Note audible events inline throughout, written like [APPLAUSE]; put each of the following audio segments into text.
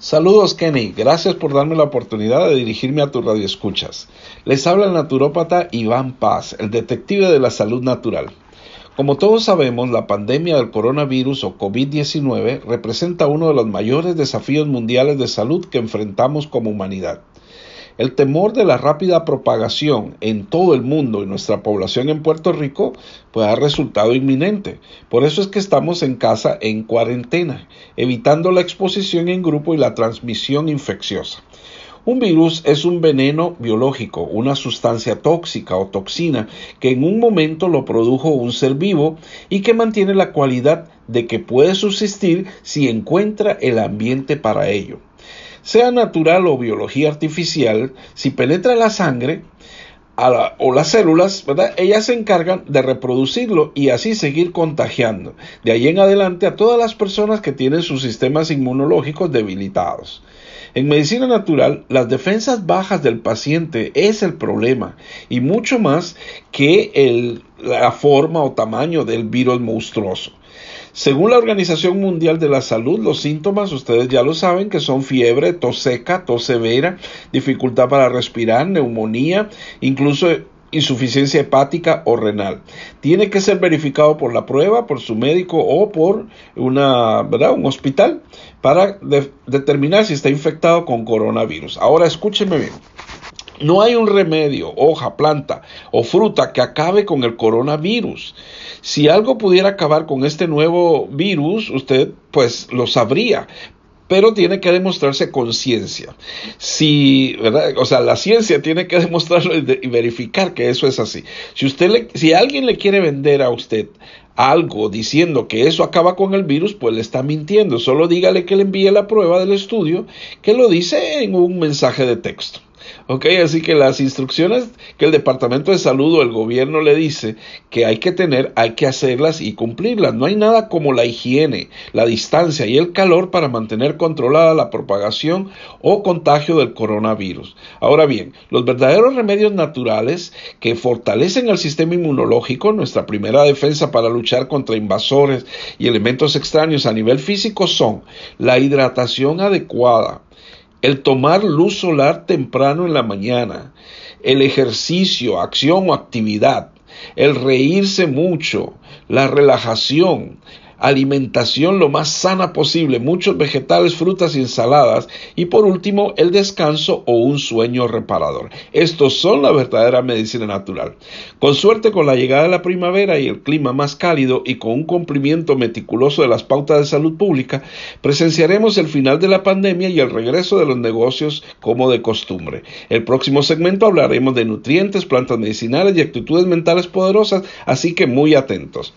Saludos Kenny, gracias por darme la oportunidad de dirigirme a tu radio escuchas. Les habla el naturópata Iván Paz, el detective de la salud natural. Como todos sabemos, la pandemia del coronavirus o COVID-19 representa uno de los mayores desafíos mundiales de salud que enfrentamos como humanidad. El temor de la rápida propagación en todo el mundo y nuestra población en Puerto Rico pues ha resultado inminente. Por eso es que estamos en casa en cuarentena, evitando la exposición en grupo y la transmisión infecciosa. Un virus es un veneno biológico, una sustancia tóxica o toxina que en un momento lo produjo un ser vivo y que mantiene la cualidad de que puede subsistir si encuentra el ambiente para ello sea natural o biología artificial, si penetra la sangre o las células, ¿verdad? ellas se encargan de reproducirlo y así seguir contagiando. De ahí en adelante a todas las personas que tienen sus sistemas inmunológicos debilitados. En medicina natural, las defensas bajas del paciente es el problema y mucho más que la forma o tamaño del virus monstruoso. Según la Organización Mundial de la Salud, los síntomas, ustedes ya lo saben, que son fiebre, tos seca, tos severa, dificultad para respirar, neumonía, incluso insuficiencia hepática o renal. Tiene que ser verificado por la prueba, por su médico o por una, ¿verdad? un hospital para determinar si está infectado con coronavirus. Ahora escúcheme bien. No hay un remedio, hoja, planta o fruta que acabe con el coronavirus. Si algo pudiera acabar con este nuevo virus, usted pues lo sabría, pero tiene que demostrarse conciencia. Si, ¿verdad? O sea, la ciencia tiene que [LAUGHS] demostrarlo y, verificar que eso es así. Si usted si alguien le quiere vender a usted algo diciendo que eso acaba con el virus, pues le está mintiendo. Solo dígale que le envíe la prueba del estudio que lo dice en un mensaje de texto. Ok, así que las instrucciones que el Departamento de Salud o el gobierno le dice que hay que tener, hay que hacerlas y cumplirlas. No hay nada como la higiene, la distancia y el calor para mantener controlada la propagación o contagio del coronavirus. Ahora bien, los verdaderos remedios naturales que fortalecen el sistema inmunológico, nuestra primera defensa para luchar contra invasores y elementos extraños a nivel físico son la hidratación adecuada, el tomar luz solar temprano en la mañana, el ejercicio, acción o actividad, el reírse mucho, la relajación, alimentación lo más sana posible, muchos vegetales, frutas y ensaladas, y por último el descanso o un sueño reparador. Estos son la verdadera medicina natural. Con suerte con la llegada de la primavera y el clima más cálido y con un cumplimiento meticuloso de las pautas de salud pública, presenciaremos el final de la pandemia y el regreso de los negocios como de costumbre. El próximo segmento hablaremos de nutrientes, plantas medicinales y actitudes mentales poderosas, así que muy atentos.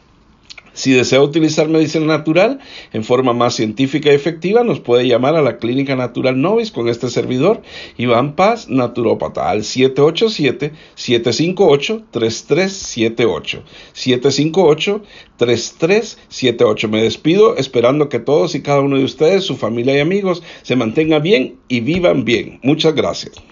Si desea utilizar medicina natural en forma más científica y efectiva, nos puede llamar a la Clínica Natural Novis con este servidor, Iván Paz, naturópata, al 787-758-3378. 758-3378. Me despido esperando que todos y cada uno de ustedes, su familia y amigos, se mantengan bien y vivan bien. Muchas gracias.